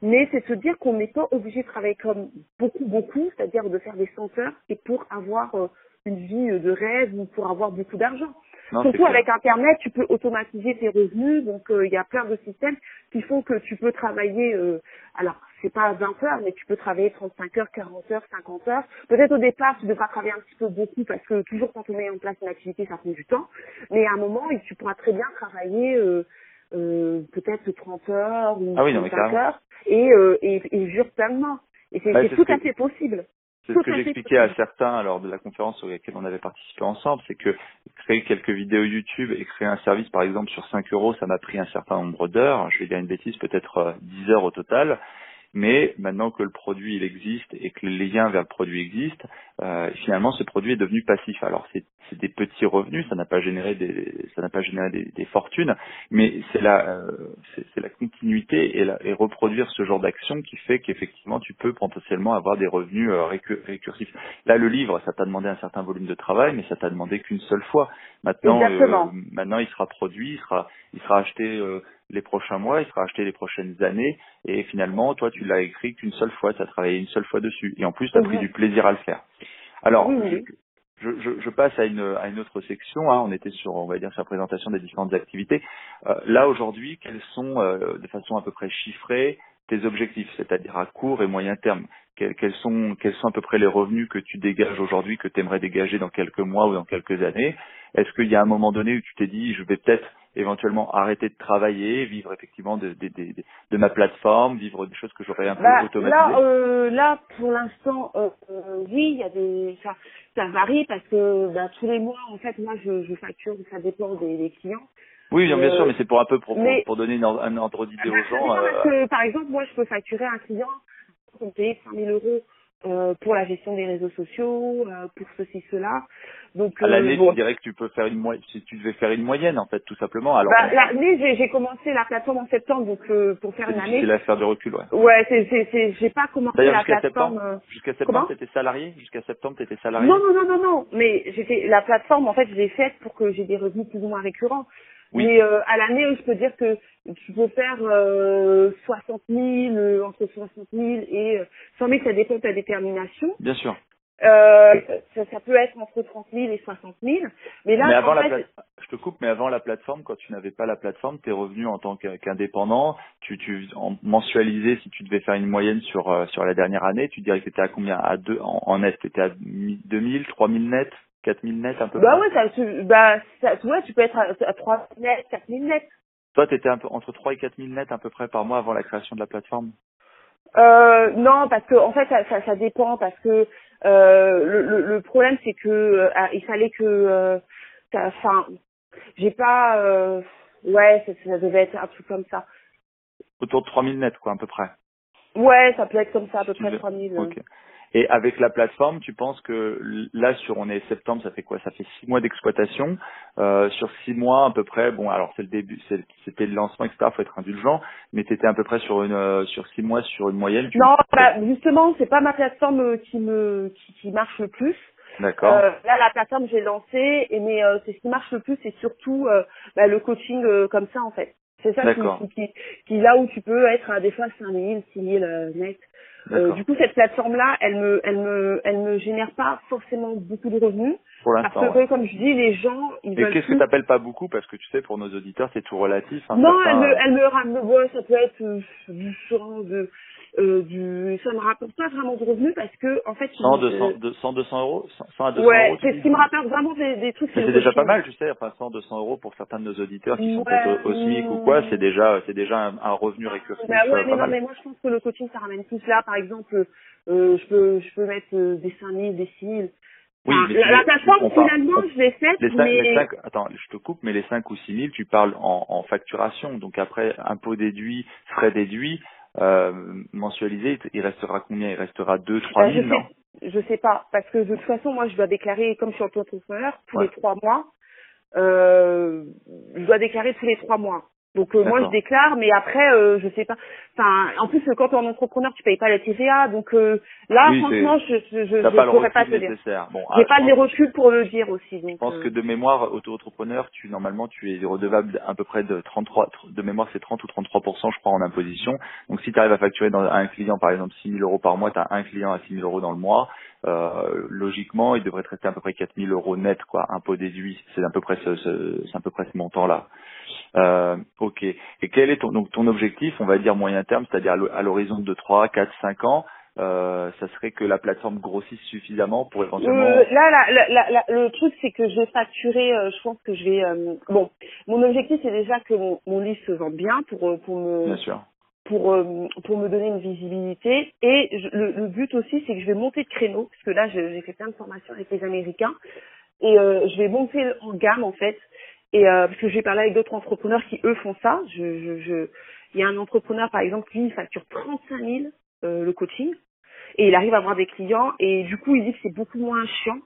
Mais c'est de se dire qu'on n'est pas obligé de travailler comme beaucoup, beaucoup, c'est-à-dire de faire des 100 heures et pour avoir euh, une vie de rêve ou pour avoir beaucoup d'argent. Surtout avec Internet, tu peux automatiser tes revenus, donc euh, il y a plein de systèmes qui font que tu peux travailler, euh, alors c'est pas 20 heures, mais tu peux travailler 35 heures, 40 heures, 50 heures. Peut-être au départ, tu devras travailler un petit peu beaucoup parce que toujours quand on met en place une activité, ça prend du temps. Mais à un moment, tu pourras très bien travailler euh, euh peut-être 30 heures ou ah oui, 35 heures et, euh, et, et jure pleinement. Et c'est tout à fait possible. C'est ce que j'expliquais à certains lors de la conférence sur laquelle on avait participé ensemble, c'est que créer quelques vidéos YouTube et créer un service par exemple sur 5 euros, ça m'a pris un certain nombre d'heures. Je vais dire une bêtise, peut-être 10 euh, heures au total. Mais maintenant que le produit il existe et que les liens vers le produit existent, euh, finalement ce produit est devenu passif. Alors c'est des petits revenus, ça n'a pas généré des ça n'a pas généré des, des, fortunes, mais c'est la euh, c'est la continuité et, la, et, reproduire ce genre d'action qui fait qu'effectivement tu peux potentiellement avoir des revenus euh, récursifs. Là le livre ça t'a demandé un certain volume de travail, mais ça t'a demandé qu'une seule fois. Maintenant euh, maintenant il sera produit, il sera il sera acheté euh, les prochains mois, il sera acheté les prochaines années, et finalement, toi, tu l'as écrit qu'une seule fois, tu as travaillé une seule fois dessus, et en plus, tu as pris du plaisir à le faire. Alors, Je, je, je, passe à une, à une autre section. Hein. On était sur, on va dire, sur la présentation des différentes activités. Euh, là aujourd'hui, quels sont, euh, de façon à peu près chiffrée, tes objectifs, c'est-à-dire à court et moyen terme? Quels, quels, sont, quels sont à peu près les revenus que tu dégages aujourd'hui, que tu aimerais dégager dans quelques mois ou dans quelques années? Est-ce qu'il y a un moment donné où tu t'es dit, je vais peut-être éventuellement arrêter de travailler, vivre effectivement de, de, de, de ma plateforme, vivre des choses que j'aurais un peu bah, automatisées Là, euh, là, pour l'instant, euh, euh, oui, il y a des, ça, ça varie parce que bah, tous les mois, en fait, moi, je, je facture, ça dépend des, des clients. Oui, bien, bien sûr, mais c'est pour un peu pour, pour, donner un ordre d'idée aux gens. Parce que, par exemple, moi, je peux facturer un client pour payer 5 000 euros euh, pour la gestion des réseaux sociaux, euh, pour ceci, cela. Donc, à l'année, euh, tu dirais que tu peux faire une moyenne, si tu devais faire une moyenne, en fait, tout simplement. Alors, bah, l'année, j'ai, j'ai commencé la plateforme en septembre, donc euh, pour faire une année. C'est à faire de recul, ouais. Ouais, c'est, c'est, c'est, j'ai pas commencé la jusqu'à plateforme. Septembre, jusqu'à septembre, t'étais salarié? Jusqu'à septembre, t'étais salarié? Non, non, non, non, non. Mais j'étais la plateforme, en fait, je l'ai faite pour que j'ai des revenus plus ou moins récurrents. Oui. Mais euh, à l'année, je peux dire que tu peux faire euh, 60 000, euh, entre 60 000 et 100 euh, 000, ça dépend de ta détermination. Bien sûr. Euh, ça, ça, peut être entre 30 000 et 60 000. Mais là, mais avant la fait... je te coupe, mais avant la plateforme, quand tu n'avais pas la plateforme, tes revenus en tant qu'indépendant, tu, tu en mensualisé, si tu devais faire une moyenne sur sur la dernière année, tu dirais que tu étais à combien? À deux en, en net, tu étais à 2000, 3000 net? 4000 net un peu Bah ouais, ça, tu, bah, ça, ouais, tu peux être à, à 3 net, 4000 net. Toi, tu étais un peu, entre 3 et 4000 net à peu près par mois avant la création de la plateforme? Euh, Non, parce que en fait, ça, ça, ça dépend, parce que euh, le, le, le, problème, c'est que euh, il fallait que... Euh, enfin, j'ai pas... Euh, ouais, ça, ça devait être un truc comme ça. Autour de 3000 net, quoi, à peu près Ouais, ça peut être comme ça, à peu près 3000. Ok. Et avec la plateforme, tu penses que là, sur on est septembre, ça fait quoi? Ça fait six mois d'exploitation. Euh, sur six mois à peu près, bon, alors c'est le début, c'était le lancement, etc. Faut être indulgent, mais tu étais à peu près sur une euh, sur six mois sur une moyenne. Non, bah, justement, c'est pas ma plateforme euh, qui me qui, qui marche le plus. D'accord. Euh, là, la plateforme, j'ai lancé, et mais euh, c'est ce qui marche le plus, c'est surtout euh, bah, le coaching comme ça, en fait. C'est ça qui, qui, qui, là où tu peux être à des fois 5 000, 6 000 net. Euh, du coup, cette plateforme-là, elle me, elle me, elle me génère pas forcément beaucoup de revenus. Pour l'instant. Parce que, comme je dis, les gens, ils Et qu'est-ce que t'appelles pas beaucoup? Parce que tu sais, pour nos auditeurs, c'est tout relatif. Hein, non, elle me, elle me ramène, ouais, ça peut être euh, du 100, de, euh, du, ça me rapporte pas vraiment de revenus parce que en fait, 100, euh, 200, 200, 200 euros 100 à 200 ouais, euros c'est ce qui me rapporte vraiment des, des trucs. Mais c'est déjà pas mal, tu sais, enfin 100, 200 euros pour certains de nos auditeurs qui sont Ouais, peut-être au, au SMIC ou quoi, c'est déjà, c'est déjà un, un revenu Bah récurrent ouais, euh, mais pas non, mal. mais moi je pense que le coaching ça ramène plus là. Par exemple, euh, je peux, je peux mettre euh, des 5000, des 6000. Oui, Enfin, mais la, plateforme finalement, je l'ai faite, Les 5, mais les cinq, attends, je te coupe, mais les 5 ou 6 000, tu parles en, en facturation. Donc après, impôt déduit, frais déduits, euh, mensualisé, il restera combien? Il restera 2, 3 euh, 000, je non sais, je sais pas, parce que de toute façon, moi je dois déclarer, comme je suis auto-entrepreneur, tous Ouais. les trois mois. Euh, je dois déclarer tous les trois mois. Donc euh, moi je déclare, mais après euh, je sais pas. Enfin, en plus quand tu es en entrepreneur, tu payes pas la TVA, donc euh, là Oui, franchement je je je, je pas pourrais pas te recul dire. nécessaire. Bon, J'ai ah, pas les reculs pour le dire aussi. Donc Je pense euh, que de mémoire, auto-entrepreneur, tu normalement tu es redevable à peu près de 33, de mémoire c'est 30 ou 33 je crois en imposition. Donc si tu arrives à facturer dans, à un client par exemple 6 000 euros par mois, tu as un client à 6 000 euros dans le mois, euh, logiquement il devrait te rester à peu près 4 000 euros net quoi, impôt déduit. C'est à peu près ce, ce- c'est à peu près ce montant là. Euh, ok. Et quel est ton donc ton objectif, on va dire moyen terme, c'est-à-dire à l'ho- à l'horizon de 3, 4, 5 ans, euh, ça serait que la plateforme grossisse suffisamment pour éventuellement. Euh, là, là, là, là, le truc, c'est que je vais facturer, euh, je pense que je vais... euh, bon, mon objectif, c'est déjà que mon, mon livre se vende bien pour, euh, pour, Bien me, sûr. Pour, euh, pour me donner une visibilité. Et le, le but aussi, c'est que je vais monter de créneau, parce que là, j'ai fait plein de formations avec les Américains, et euh, je vais monter en gamme, en fait. Et euh, parce que j'ai parlé avec d'autres entrepreneurs qui, eux, font ça. Je, je, je... Il y a un entrepreneur, par exemple, il facture 35 000 euh, le coaching et il arrive à avoir des clients et du coup il dit que c'est beaucoup moins chiant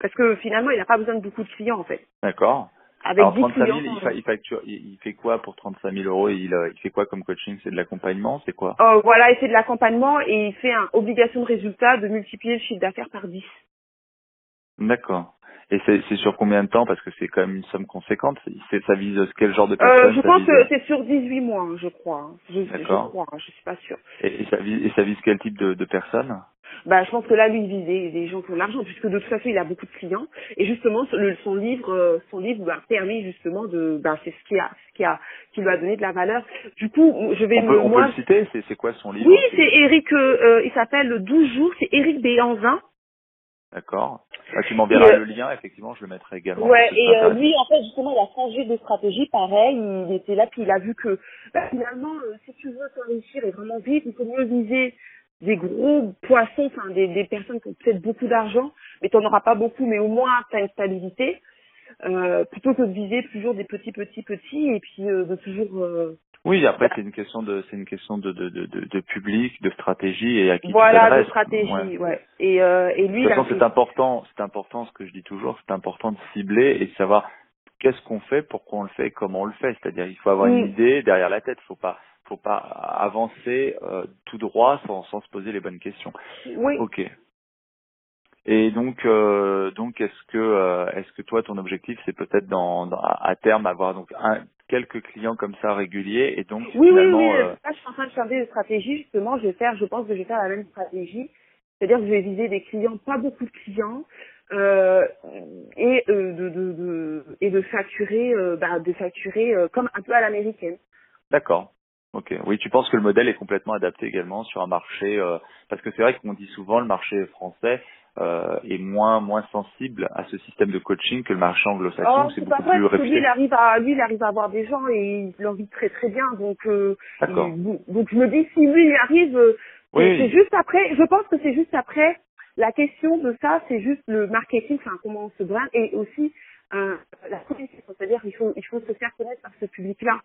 parce que finalement il n'a pas besoin de beaucoup de clients en fait. D'accord. Avec Alors 10 35 clients. 000, il, fa- il facture, il, il fait quoi pour 35 000 euros il, euh, il fait quoi comme coaching? C'est de l'accompagnement C'est quoi? Euh, voilà, il fait de l'accompagnement et il fait un obligation de résultat de multiplier le chiffre d'affaires par 10. D'accord. Et c'est sur combien de temps? Parce que c'est quand même une somme conséquente. Ça vise quel genre de Euh, personne je pense vise- que c'est sur 18 mois, je crois. Je, je crois, hein, je suis pas sûre. et, et ça vise et ça vise quel type de, de personnes Bah, je pense que là, lui, il vise des, des gens qui ont de l'argent, puisque de toute façon, il a beaucoup de clients. Et justement, le- son livre, euh, son livre lui a permis justement de, bah, c'est ce qui a, ce qui a, qui lui a donné de la valeur. Du coup, je vais On me, peut, on peut moi, le citer C'est c'est quoi son livre? Oui, c'est Eric, euh, euh, il s'appelle 12 jours, c'est Eric Béanzin. D'accord. Ah, tu m'enverras euh, le lien. Effectivement, je le mettrai également. Ouais, et euh, lui, en fait, justement, il a changé de stratégie, pareil, il était là, puis il a vu que, bah, finalement, euh, si tu veux t'enrichir et vraiment vite, il faut mieux viser des gros poissons, enfin, des, des personnes qui ont peut-être beaucoup d'argent, mais tu n'en auras pas beaucoup, mais au moins, tu as une stabilité, euh, plutôt que de viser toujours des petits, petits, petits, et puis euh, de toujours... Oui, après c'est une question de c'est une question de de, de, de, public, de stratégie et à qui tu voilà, de stratégie, Ouais. ouais. Et, euh, et lui, De toute façon, c'est important, c'est important ce que je dis toujours, c'est important de cibler et de savoir qu'est-ce qu'on fait, pourquoi on le fait, comment on le fait. C'est-à-dire, il faut avoir Mm. une idée derrière la tête. Faut pas, faut pas avancer euh, tout droit sans, sans se poser les bonnes questions. Oui, Ok. Et donc, euh, donc, est-ce que, euh, est-ce que toi, ton objectif, c'est peut-être dans, dans- à à terme avoir donc un, quelques clients comme ça réguliers et donc Oui, oui, finalement, oui. euh, Là, je suis en train de changer de stratégie. Justement, je vais faire, je pense que je vais faire la même stratégie. C'est-à-dire que je vais viser des clients, pas beaucoup de clients, euh, et euh, de, de, de et de facturer, bah, de facturer comme un peu à l'américaine. D'accord. Ok. Oui, tu penses que le modèle est complètement adapté également sur un marché parce que c'est vrai qu'on dit souvent le marché français euh, est moins moins sensible à ce système de coaching que le marché anglo-saxon Oh, c'est beaucoup vrai, plus parce que lui, réputé. il arrive à, lui, il arrive à avoir des gens et il leur vit très très bien. Donc, euh, D'accord. il- donc je me dis si lui il arrive, euh, Oui. c'est juste après. Je pense que c'est juste après. La question de ça, c'est juste le marketing, enfin comment on se brand et aussi euh, la communication. C'est-à-dire il faut il faut se faire connaître par ce public-là.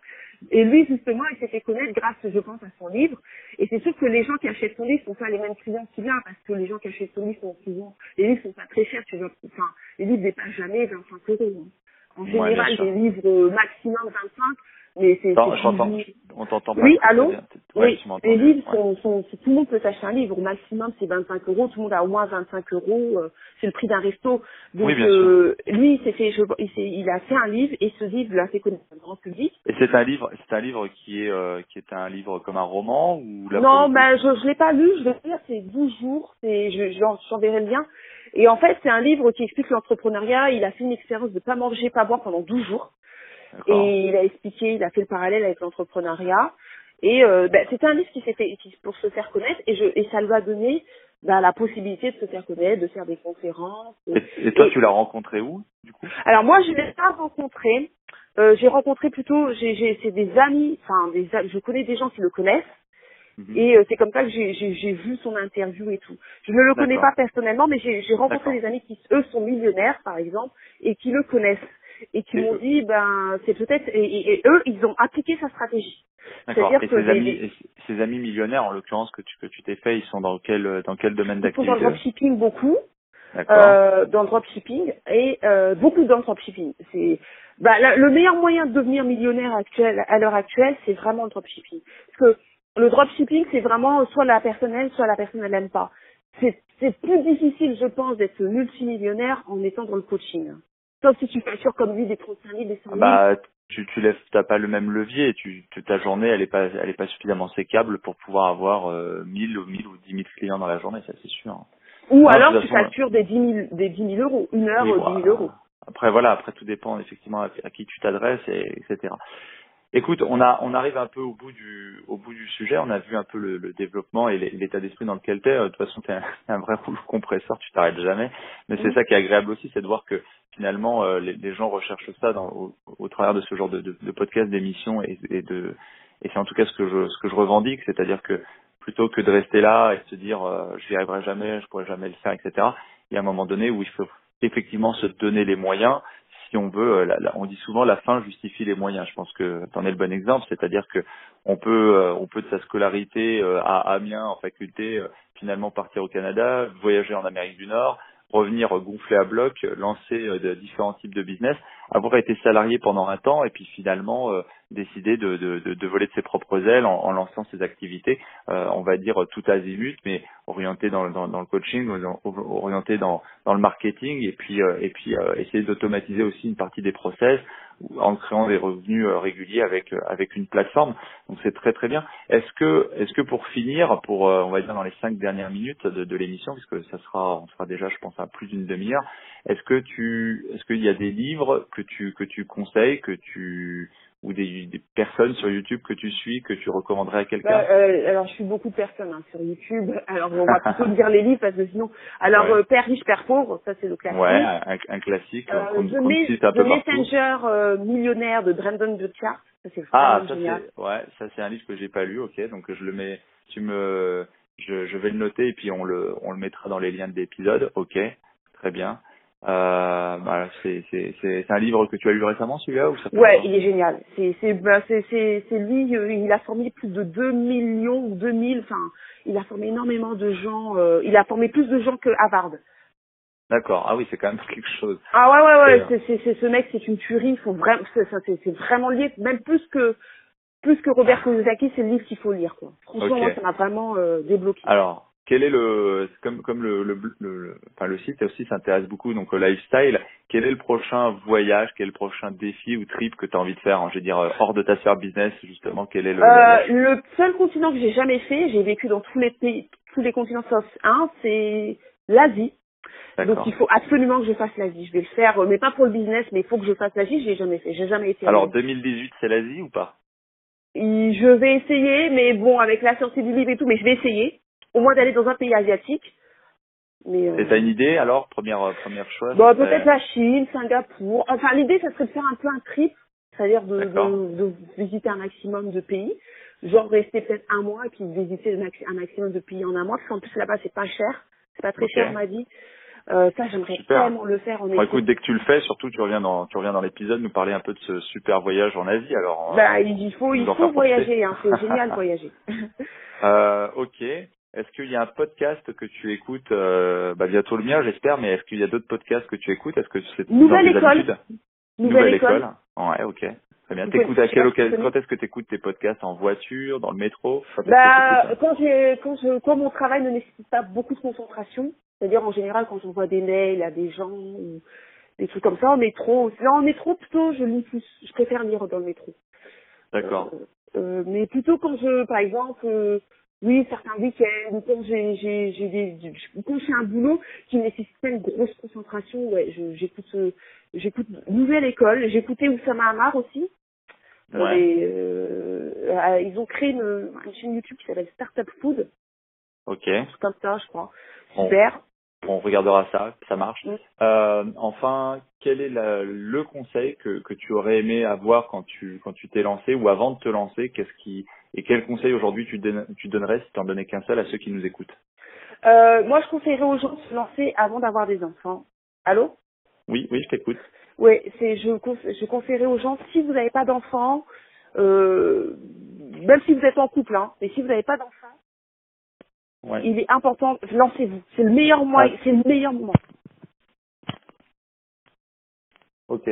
Et lui justement, il s'est fait connaître grâce, je pense, à son livre. Et c'est sûr que les gens qui achètent son livre sont pas les mêmes clients qu'il a, parce que les gens qui achètent son livre sont souvent les livres sont pas très chers. Tu vois, enfin les livres dépassent jamais 25 euros. hein. En Ouais, général, sûr. des livres euh, maximum 25, mais c'est je t'entends. toujours- On t'entend pas Oui, allô? Ouais, oui, tu les livres Ouais. sont, sont, tout le monde peut s'acheter un livre. Au maximum, c'est 25 euros. Tout le monde a au moins 25 euros. euh, c'est le prix d'un resto. Donc, Oui, bien euh, lui, il s'est fait, je- il, il a fait un livre et ce livre l'a fait connaître au grand public. Et c'est un livre, c'est un livre qui est euh, qui est un livre comme un roman ou là, non, ben, je, je l'ai pas lu. Je vais dire, c'est 12 jours. C'est, je, je j'enverrai le lien. Et en fait, c'est un livre qui explique l'entrepreneuriat. Il a fait une expérience de pas manger, pas boire pendant 12 jours. Et il a expliqué, il a fait le parallèle avec l'entrepreneuriat. Et euh, bah, c'était un livre qui s'est fait qui- pour se faire connaître et, je, et ça lui a donné bah, la possibilité de se faire connaître, de faire des conférences. Et, et toi, Et- tu l'as rencontré où du coup? Alors moi, je l'ai pas rencontré. Euh, j'ai rencontré plutôt, j'ai, c'est des amis, enfin des, je connais des gens qui le connaissent Mhm. et euh, c'est comme ça que j'ai, vu son interview et tout. Je ne le connais pas personnellement, mais j'ai, rencontré des amis qui eux sont millionnaires par exemple et qui le connaissent et qui m'ont dit ben c'est peut-être et, et- et eux ils ont appliqué sa stratégie. D'accord. Et que ces amis, les- ces amis millionnaires, en l'occurrence que tu que tu t'es fait, ils sont dans quel dans quel domaine Ils sont dans le d'activité dropshipping beaucoup. D'accord. euh, dans le dropshipping et euh, beaucoup dans le dropshipping. C'est bah, la- le meilleur moyen de devenir millionnaire actuel à l'heure actuelle, c'est vraiment le dropshipping. Parce que le dropshipping, c'est vraiment soit la personne aime, soit la personne elle aime pas. C'est c'est plus difficile, je pense, d'être multimillionnaire en étant dans le coaching. Sauf si tu factures comme lui des 35 000, des 100 000. Bah, tu, tu lèves, t'as pas le même levier. Tu, ta journée, elle est pas, elle est pas suffisamment sécable pour pouvoir avoir euh, 1000 ou 1000 ou 10 000 clients dans la journée, ça c'est sûr. Ou non, alors tu factures des 10 000, des 10 000 euros, une heure, Oui, euh, voilà. 10 000 euros. Après voilà, après tout dépend effectivement à, à qui tu t'adresses et etc. Écoute, on a, on arrive un peu au bout du, au bout du sujet. On a vu un peu le, le développement et l'é- l'état d'esprit dans lequel t'es. Euh, De toute façon, t'es un, t'es un vrai rouleau compresseur. Tu t'arrêtes jamais. Mais c'est Mhm. ça qui est agréable aussi, c'est de voir que finalement euh, les, les gens recherchent ça dans, au, au travers de ce genre de, de, de podcast, d'émissions et, et de, et c'est en tout cas ce que je, ce que je revendique, c'est-à-dire que plutôt que de rester là et de se dire euh, j'y arriverai jamais, je pourrai jamais le faire, etc. Il y a un moment donné où il faut effectivement se donner les moyens si on veut, euh, on dit souvent la fin justifie les moyens. Je pense que tu en es le bon exemple, c'est-à-dire que on peut, euh, on peut de sa scolarité euh, à Amiens en faculté finalement partir au Canada, voyager en Amérique du Nord, revenir gonfler à bloc, lancer euh, différents types de business, avoir été salarié pendant un temps et puis finalement euh, décider de, de, de, de voler de ses propres ailes en, en lançant ses activités, euh, on va dire tout azimut, mais orienté dans, dans, dans le coaching, orienté dans, dans le marketing et puis euh, et puis euh, essayer d'automatiser aussi une partie des process en créant des revenus euh, réguliers avec euh, avec une plateforme. Donc c'est très très bien. Est-ce que est-ce que pour finir, pour euh, on va dire dans les cinq dernières minutes de, de l'émission, puisque ça sera on sera déjà je pense à plus d'une demi-heure, est-ce que tu est-ce qu'il y a des livres que tu que tu conseilles, que tu ou des, des personnes sur YouTube que tu suis, que tu recommanderais à quelqu'un? Bah, euh, alors je suis beaucoup de personnes hein, sur YouTube. Alors on va plutôt lire les livres parce que sinon. Alors Ouais. euh, Père riche, Père pauvre, ça c'est le classique. Ouais, un, un classique Euh, qu'on The, qu'on Me- cite un The peu partout. Messenger euh, millionnaire de Brandon Burchard, ça c'est Ah, ça génial. c'est ouais, ça c'est un livre que j'ai pas lu, ok, donc je le mets, tu me, je, je vais le noter et puis on le, on le mettra dans les liens de l'épisode, ok, très bien. Euh, bah, c'est, c'est, c'est, c'est un livre que tu as lu récemment celui-là ou ça Ouais, il est génial. C'est c'est bah, c'est c'est c'est lui. euh, il a formé plus de 2 millions ou 2000. Enfin, il a formé énormément de gens. euh, il a formé plus de gens que Harvard. D'accord, ah oui, c'est quand même quelque chose. Ah ouais ouais ouais. C'est, C'est c'est c'est ce mec, c'est une tuerie. Faut vraiment. C'est c'est c'est vraiment lié. Même plus que plus que Robert Kiyosaki, c'est le livre qu'il faut lire quoi. Franchement, moi, ça m'a vraiment euh, débloqué. Alors, quel est le, comme comme le, le, le, le- enfin le site aussi s'intéresse beaucoup donc au lifestyle. Quel est le prochain voyage, quel est le prochain défi ou trip que tu as envie de faire hein, Je veux dire euh, hors de ta sphère business justement. Quel est le, Euh, le seul continent que j'ai jamais fait, j'ai vécu dans tous les pays, tous les continents sauf un, c'est l'Asie. Donc il faut absolument que je fasse l'Asie. Je vais le faire, euh, mais pas pour le business, mais il faut que je fasse l'Asie. Je l'ai jamais fait. J'ai jamais été. Alors Asie. 2018, c'est l'Asie ou pas? Je vais essayer, mais bon, avec la sortie du livre et tout, mais je vais essayer. Au moins d'aller dans un pays asiatique. Mais euh, Et t'as une idée alors première euh, première choix bon, serait- peut-être la Chine, Singapour. Enfin, l'idée, ça serait de faire un peu un trip, c'est-à-dire de, de, de visiter un maximum de pays. Genre rester peut-être un mois et puis visiter un maximum de pays en un mois, parce qu'en plus là-bas, c'est pas cher. C'est pas très cher, on m'a dit. Euh, ça, j'aimerais vraiment le faire en Bon, écoute, dès que tu le fais, surtout tu reviens dans tu reviens dans l'épisode nous parler un peu de ce super voyage en Asie. Alors, euh, Bah, il faut, il faut voyager, hein. c'est génial voyager. euh, ok. Est-ce qu'il y a un podcast que tu écoutes euh, bah, bientôt le mien, j'espère, mais est-ce qu'il y a d'autres podcasts que tu écoutes? Est-ce que c'est Nouvelle école. Nouvelle, école. Ouais, ok. Très bien. T'écoutes à quelle occasion? Quand est-ce que tu écoutes tes podcasts? En voiture, dans le métro? Bah, quand j'ai, quand je, quand mon travail ne nécessite pas beaucoup de concentration, c'est-à-dire en général quand j'envoie des mails à des gens ou des trucs comme ça en métro, non, en métro plutôt je lis plus, je préfère lire dans le métro. D'accord. Euh, euh, mais plutôt quand je, par exemple, euh, oui, certains week-ends, quand j'ai, j'ai, j'ai des, quand j'ai un boulot qui nécessite une grosse concentration, ouais, je- j'écoute, euh, j'écoute Nouvelle École, j'écoutais Oussama Hamar aussi. ils ont créé une, chaîne YouTube qui s'appelle Startup Food. Ok. Comme ça, je crois. Super on regardera ça, ça marche. Euh, enfin, quel est le conseil que, que tu aurais aimé avoir quand tu quand tu t'es lancé ou avant de te lancer Qu'est-ce qui et quel conseil aujourd'hui tu, tu donnerais si tu en donnais qu'un seul à ceux qui nous écoutent? Euh, Moi, je conseillerais aux gens de se lancer avant d'avoir des enfants. Allô? Oui, oui, je t'écoute. Oui, c'est je je conseillerais aux gens si vous n'avez pas d'enfants, euh, même si vous êtes en couple, hein, mais si vous n'avez pas d'enfants il est important, lancez-vous. C'est le meilleur moyen, c'est le meilleur moment. Ok.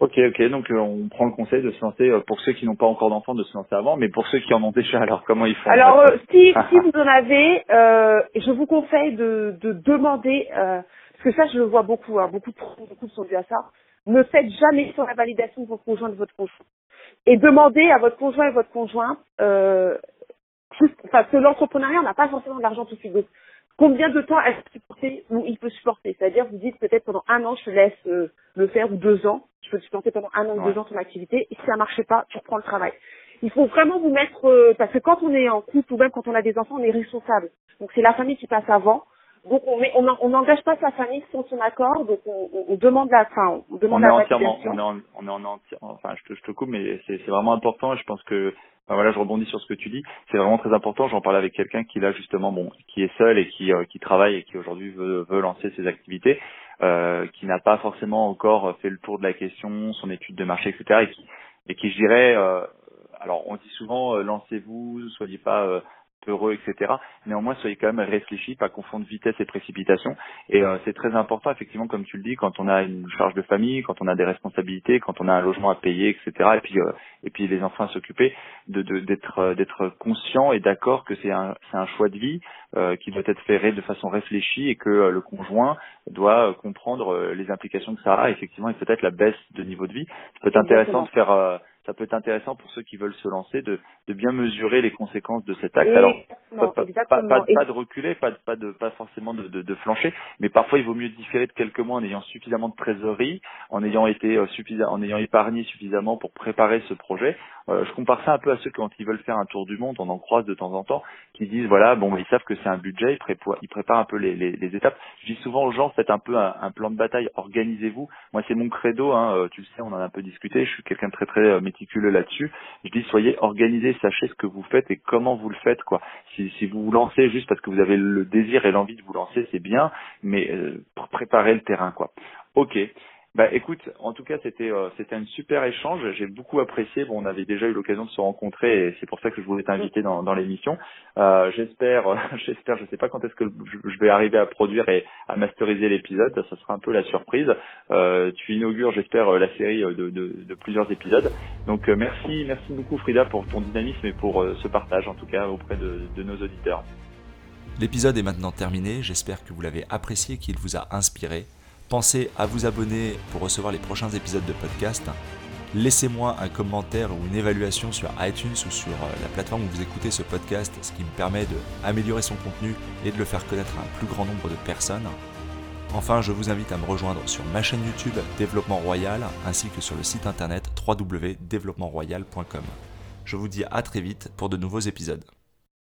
Ok, ok. Donc euh, on prend le conseil de se lancer euh, pour ceux qui n'ont pas encore d'enfants de se lancer avant, mais pour ceux qui en ont déjà, alors comment ils font Alors euh, si si vous en avez, je vous conseille de, de demander, parce que ça je le vois beaucoup, hein, beaucoup de beaucoup sont dus à ça. Ne faites jamais sur la validation de votre conjoint de votre conjoint et demandez à votre conjoint et votre conjoint parce que l'entrepreneuriat, n'a pas forcément de l'argent tout de suite. Donc, combien de temps est-ce qu'il supporter ou il peut supporter? C'est-à-dire, vous dites peut-être pendant un an, je laisse euh, le faire ou deux ans, je peux supporter pendant un an ou deux ans ton activité. Et si ça marchait pas, tu reprends le travail. Il faut vraiment vous mettre, euh, parce que quand on est en couple ou même quand on a des enfants, on est responsable. Donc c'est la famille qui passe avant. Donc on met, on n'engage pas sa famille sans son accord, donc on, on, demande la, fin, on demande on la est entièrement, on est en, on est en enfin je te, je te coupe, mais c'est vraiment important. Et je pense que voilà, je rebondis sur ce que tu dis. C'est vraiment très important. J'en parlais avec quelqu'un qui là justement, bon, qui est seul et qui, euh, qui travaille et qui aujourd'hui veut, veut lancer ses activités, euh, qui n'a pas forcément encore fait le tour de la question, son étude de marché, etc. Et qui, et qui je dirais, euh, alors on dit souvent, euh, lancez-vous, soyez pas euh, heureux, etc. Néanmoins, soyez quand même réfléchis, pas confondre vitesse et précipitation. Et euh, c'est très important, effectivement, comme tu le dis, quand on a une charge de famille, quand on a des responsabilités, quand on a un logement à payer, etc. Et puis euh, et puis les enfants à s'occuper, de d'être euh, d'être conscient et d'accord que c'est un c'est un choix de vie qui doit être fait de façon réfléchie et que le conjoint doit comprendre les implications que ça a. Effectivement, et peut-être la baisse de niveau de vie. Ça peut être intéressant de faire ça peut être intéressant pour ceux qui veulent se lancer de, de bien mesurer les conséquences de cet acte. Alors, pas, de reculer, pas, pas, de, pas forcément de, de, de, flancher, mais parfois il vaut mieux différer de quelques mois en ayant suffisamment de trésorerie, en ayant été euh, suffisant, en ayant épargné suffisamment pour préparer ce projet. Euh, je compare ça un peu à ceux quand ils veulent faire un tour du monde, on en croise de temps en temps, qui disent voilà, bon, ils savent que c'est un budget, ils, préparent, ils préparent un peu les, les, les, étapes. Je dis souvent aux gens, faites un peu un, un plan de bataille, organisez-vous. Moi, c'est mon credo, hein, euh, tu le sais, on en a un peu discuté. Je suis quelqu'un de très très là-dessus. Je dis soyez organisés, sachez ce que vous faites et comment vous le faites, quoi. Si, si vous vous lancez juste parce que vous avez le désir et l'envie de vous lancer, c'est bien, mais euh, pour préparer le terrain, quoi. Ok. Bah écoute, en tout cas c'était euh, c'était un super échange. J'ai beaucoup apprécié. Bon, on avait déjà eu l'occasion de se rencontrer et c'est pour ça que je voulais t'inviter dans, dans l'émission. Euh, j'espère, j'espère, je sais pas quand est-ce que je, vais arriver à produire et à masteriser l'épisode. Ça sera un peu la surprise. Euh, tu inaugures, j'espère, la série de, plusieurs épisodes. Donc merci, merci beaucoup Frida pour ton dynamisme et pour ce partage en tout cas auprès de nos auditeurs. L'épisode est maintenant terminé. J'espère que vous l'avez apprécié, qu'il vous a inspiré. Pensez à vous abonner pour recevoir les prochains épisodes de podcast. Laissez-moi un commentaire ou une évaluation sur iTunes ou sur euh, la plateforme où vous écoutez ce podcast, ce qui me permet d'améliorer son contenu et de le faire connaître à un plus grand nombre de personnes. Enfin, je vous invite à me rejoindre sur ma chaîne YouTube Développement Royal ainsi que sur le site internet www.développementroyal.com. Je vous dis à très vite pour de nouveaux épisodes.